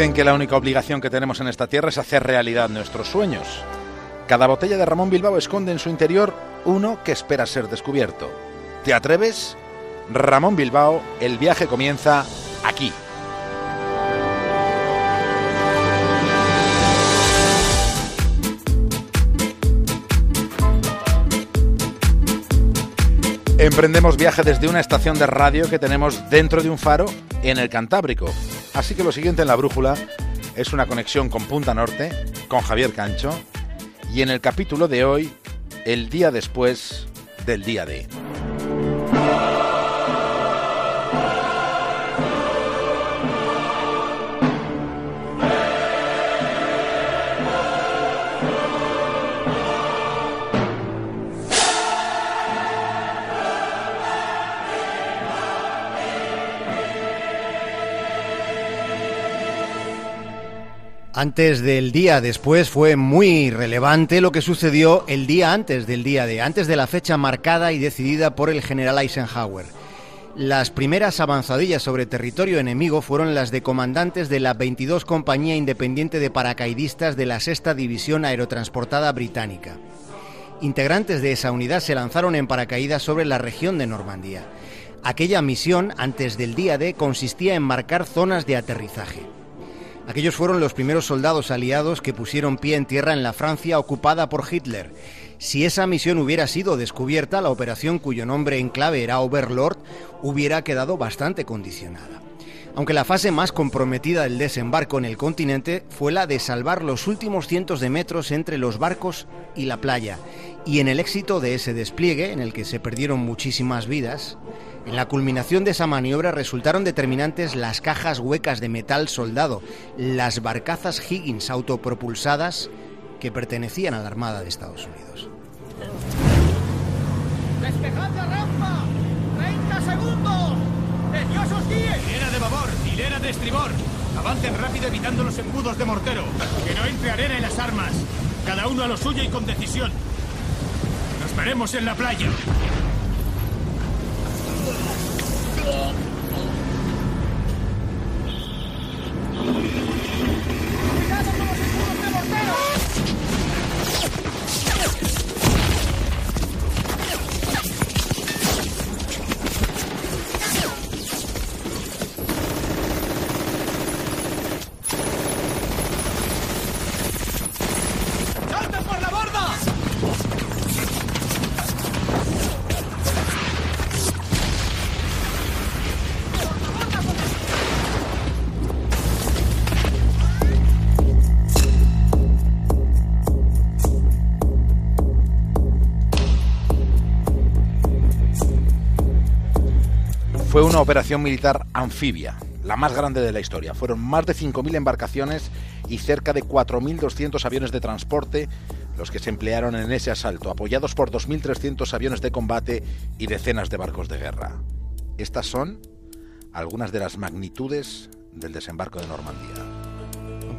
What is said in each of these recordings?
Dicen que la única obligación que tenemos en esta tierra es hacer realidad nuestros sueños. Cada botella de Ramón Bilbao esconde en su interior uno que espera ser descubierto. ¿Te atreves? Ramón Bilbao, el viaje comienza aquí. Emprendemos viaje desde una estación de radio que tenemos dentro de un faro en el Cantábrico. Así que lo siguiente en la brújula es una conexión con Punta Norte, con Javier Cancho, y en el capítulo de hoy, el día después del día de... Antes del día después fue muy relevante lo que sucedió el día antes del día de, antes de la fecha marcada y decidida por el general Eisenhower. Las primeras avanzadillas sobre territorio enemigo fueron las de comandantes de la 22 Compañía Independiente de Paracaidistas de la Sexta División Aerotransportada Británica. Integrantes de esa unidad se lanzaron en paracaídas sobre la región de Normandía. Aquella misión, antes del día D, consistía en marcar zonas de aterrizaje. Aquellos fueron los primeros soldados aliados que pusieron pie en tierra en la Francia ocupada por Hitler. Si esa misión hubiera sido descubierta, la operación cuyo nombre en clave era Overlord hubiera quedado bastante condicionada. Aunque la fase más comprometida del desembarco en el continente fue la de salvar los últimos cientos de metros entre los barcos y la playa, y en el éxito de ese despliegue, en el que se perdieron muchísimas vidas, en la culminación de esa maniobra resultaron determinantes las cajas huecas de metal soldado, las barcazas Higgins autopropulsadas que pertenecían a la Armada de Estados Unidos. ¡Despejad la rampa! ¡30 segundos! ¡Que Dios os guíe! Hilera de babor, hilera de estribor. Avancen rápido evitando los embudos de mortero. Que no entre arena en las armas. Cada uno a lo suyo y con decisión. Nos veremos en la playa. Big thing. Fue una operación militar anfibia, la más grande de la historia. Fueron más de 5.000 embarcaciones y cerca de 4.200 aviones de transporte los que se emplearon en ese asalto, apoyados por 2.300 aviones de combate y decenas de barcos de guerra. Estas son algunas de las magnitudes del desembarco de Normandía.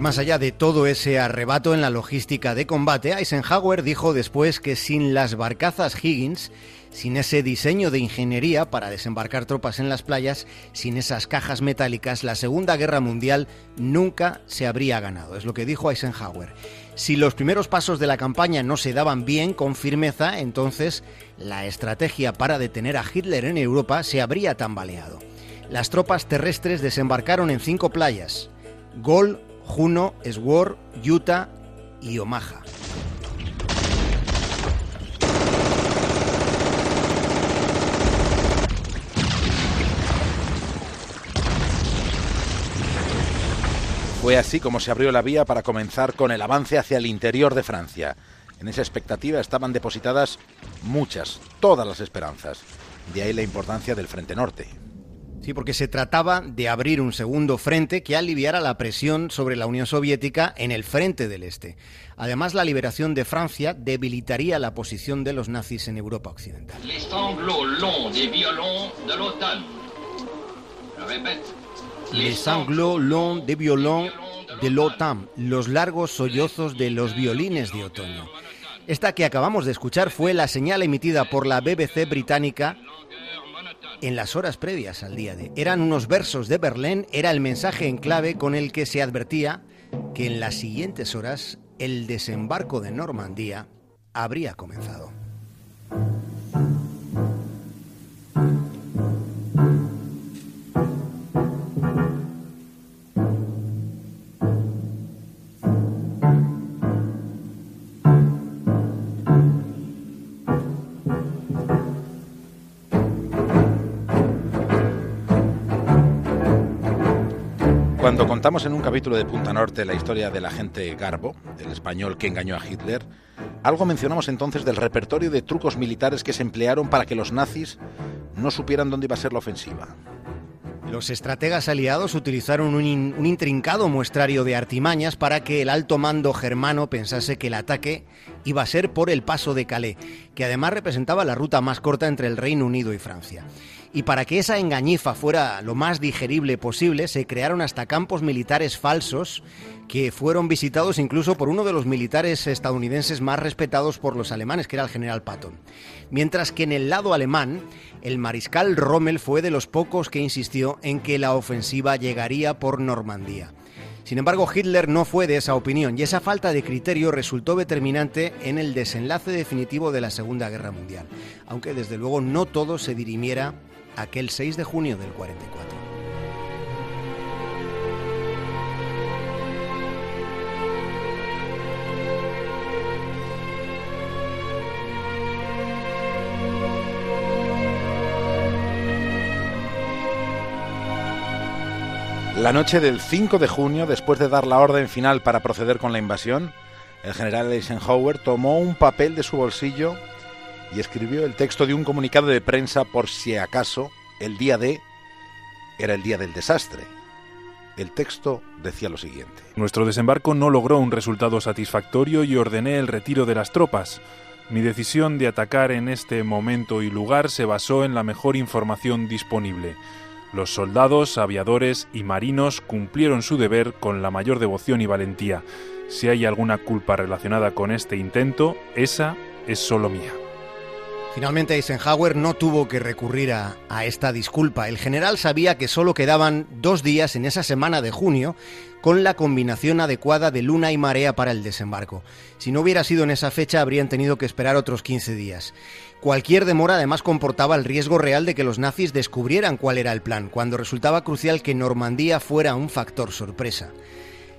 Más allá de todo ese arrebato en la logística de combate, Eisenhower dijo después que sin las barcazas Higgins, sin ese diseño de ingeniería para desembarcar tropas en las playas, sin esas cajas metálicas, la Segunda Guerra Mundial nunca se habría ganado. Es lo que dijo Eisenhower. Si los primeros pasos de la campaña no se daban bien, con firmeza, entonces la estrategia para detener a Hitler en Europa se habría tambaleado. Las tropas terrestres desembarcaron en cinco playas: Gol, Juno, Sword, Utah y Omaha. Fue así como se abrió la vía para comenzar con el avance hacia el interior de Francia. En esa expectativa estaban depositadas muchas, todas las esperanzas. De ahí la importancia del Frente Norte. Sí, porque se trataba de abrir un segundo frente que aliviara la presión sobre la Unión Soviética en el frente del Este. Además, la liberación de Francia debilitaría la posición de los nazis en Europa Occidental. Les sanglots longs des violons de répète. Les sanglots longs de violon de l'automne, los largos sollozos de los violines de otoño. Esta que acabamos de escuchar fue la señal emitida por la BBC británica en las horas previas al día D. Eran unos versos de Berlín, era el mensaje en clave con el que se advertía que en las siguientes horas el desembarco de Normandía habría comenzado. Cuando contamos en un capítulo de Punta Norte la historia del agente Garbo, el español que engañó a Hitler, algo mencionamos entonces del repertorio de trucos militares que se emplearon para que los nazis no supieran dónde iba a ser la ofensiva. Los estrategas aliados utilizaron un, in- un intrincado muestrario de artimañas para que el alto mando germano pensase que el ataque iba a ser por el paso de Calais, que además representaba la ruta más corta entre el Reino Unido y Francia. Y para que esa engañifa fuera lo más digerible posible, se crearon hasta campos militares falsos que fueron visitados incluso por uno de los militares estadounidenses más respetados por los alemanes, que era el general Patton. Mientras que en el lado alemán, el mariscal Rommel fue de los pocos que insistió en que la ofensiva llegaría por Normandía. Sin embargo, Hitler no fue de esa opinión y esa falta de criterio resultó determinante en el desenlace definitivo de la Segunda Guerra Mundial, aunque desde luego no todo se dirimiera aquel 6 de junio del 44. La noche del 5 de junio, después de dar la orden final para proceder con la invasión, el general Eisenhower tomó un papel de su bolsillo y escribió el texto de un comunicado de prensa por si acaso el día D era el día del desastre. El texto decía lo siguiente. Nuestro desembarco no logró un resultado satisfactorio y ordené el retiro de las tropas. Mi decisión de atacar en este momento y lugar se basó en la mejor información disponible. Los soldados, aviadores y marinos cumplieron su deber con la mayor devoción y valentía. Si hay alguna culpa relacionada con este intento, esa es solo mía. Finalmente Eisenhower no tuvo que recurrir a, esta disculpa. El general sabía que solo quedaban dos días en esa semana de junio con la combinación adecuada de luna y marea para el desembarco. Si no hubiera sido en esa fecha habrían tenido que esperar otros 15 días. Cualquier demora además comportaba el riesgo real de que los nazis descubrieran cuál era el plan, cuando resultaba crucial que Normandía fuera un factor sorpresa.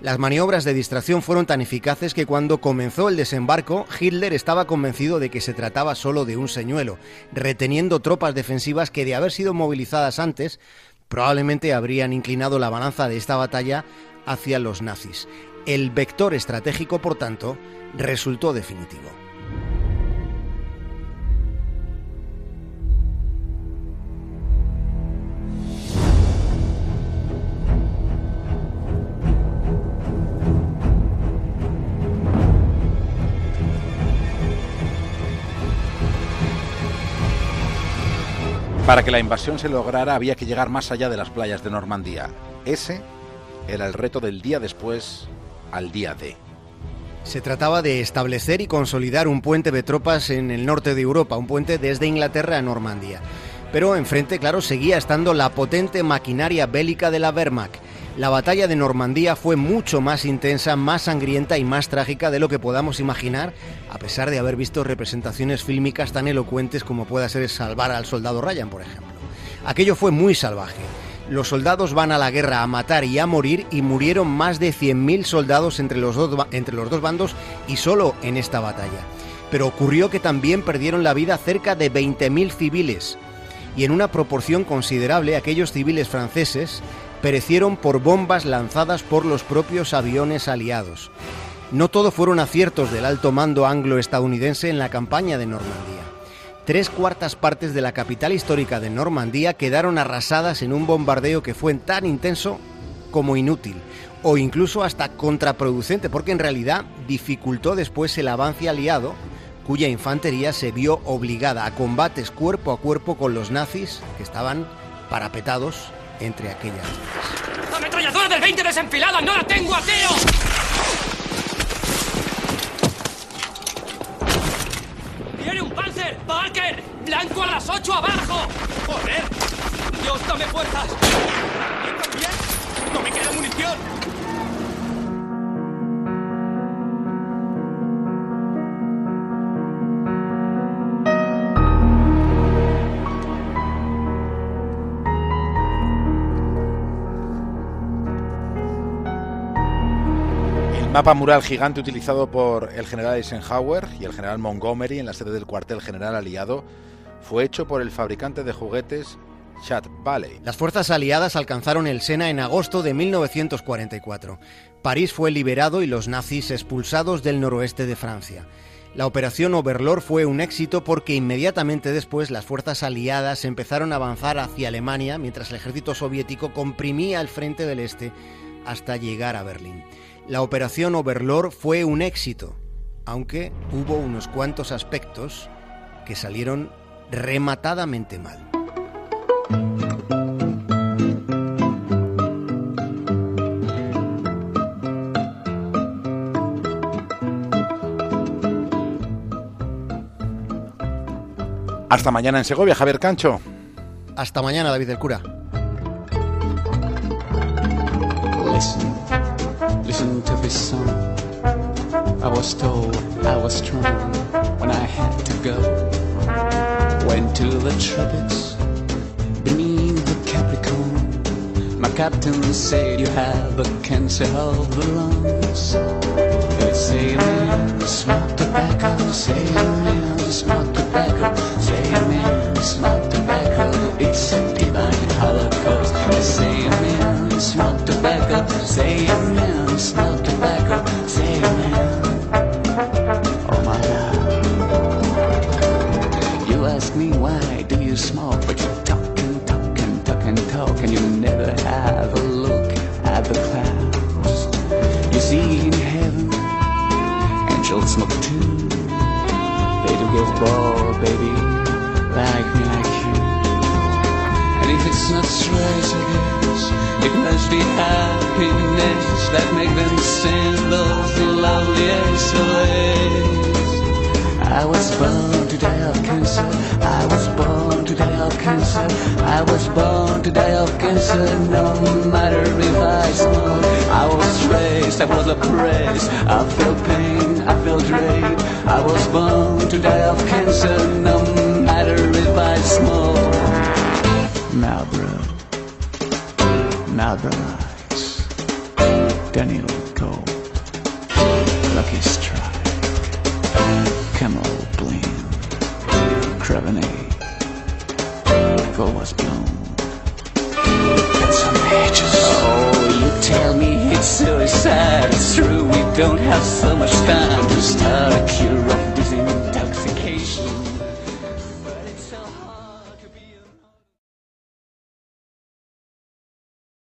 Las maniobras de distracción fueron tan eficaces que cuando comenzó el desembarco, Hitler estaba convencido de que se trataba solo de un señuelo, reteniendo tropas defensivas que de haber sido movilizadas antes, probablemente habrían inclinado la balanza de esta batalla hacia los nazis. El vector estratégico, por tanto, resultó definitivo. Para que la invasión se lograra había que llegar más allá de las playas de Normandía. Ese era el reto del día después al día D. Se trataba de establecer y consolidar un puente de tropas en el norte de Europa, un puente desde Inglaterra a Normandía. Pero enfrente, claro, seguía estando la potente maquinaria bélica de la Wehrmacht. La batalla de Normandía fue mucho más intensa, más sangrienta y más trágica de lo que podamos imaginar, a pesar de haber visto representaciones fílmicas tan elocuentes como pueda ser salvar al soldado Ryan, por ejemplo. Aquello fue muy salvaje. Los soldados van a la guerra a matar y a morir y murieron más de 100.000 soldados entre los, dos, entre los dos bandos y solo en esta batalla. Pero ocurrió que también perdieron la vida cerca de 20.000 civiles y en una proporción considerable aquellos civiles franceses perecieron por bombas lanzadas por los propios aviones aliados. No todo fueron aciertos del alto mando anglo-estadounidense en la campaña de Normandía. Tres cuartas partes de la capital histórica de Normandía quedaron arrasadas en un bombardeo que fue tan intenso como inútil, o incluso hasta contraproducente, porque en realidad dificultó después el avance aliado, cuya infantería se vio obligada a combates cuerpo a cuerpo con los nazis que estaban parapetados entre aquellas. ¡La ametralladora del 20 desenfilada! ¡No la tengo a tiro! ¡Viene un Panzer! ¡Parker! ¡Blanco a las 8 abajo! ¡Joder! ¡Dios, dame fuerzas! ¿Yo también? ¡No me queda munición! Mapa mural gigante utilizado por el general Eisenhower y el general Montgomery en la sede del cuartel general aliado fue hecho por el fabricante de juguetes Chat Valley. Las fuerzas aliadas alcanzaron el Sena en agosto de 1944. París fue liberado y los nazis expulsados del noroeste de Francia. La operación Overlord fue un éxito porque inmediatamente después las fuerzas aliadas empezaron a avanzar hacia Alemania mientras el ejército soviético comprimía el frente del este hasta llegar a Berlín. La operación Overlord fue un éxito, aunque hubo unos cuantos aspectos que salieron rematadamente mal. Hasta mañana en Segovia, Javier Cancho. Hasta mañana, David del Cura. To this song. I was told I was strong when I had to go. Went to the tropics beneath the Capricorn. My captain said you have a cancer of the lungs. That make them sing those loveliest ways. I was born to die of cancer. I was born to die of cancer. I was born to die of cancer. No matter if I smoke, I was raised. I was oppressed. I felt pain. I felt rape. I was born to die of cancer. No matter if I smoke. Marlboro, Marlboro Lights, Daniel Gold, Lucky Strike. Camel Bling, Crevenade, Full was blown. And some edges. Oh, you tell me it's suicide. It's true, we don't have so much time to start a cure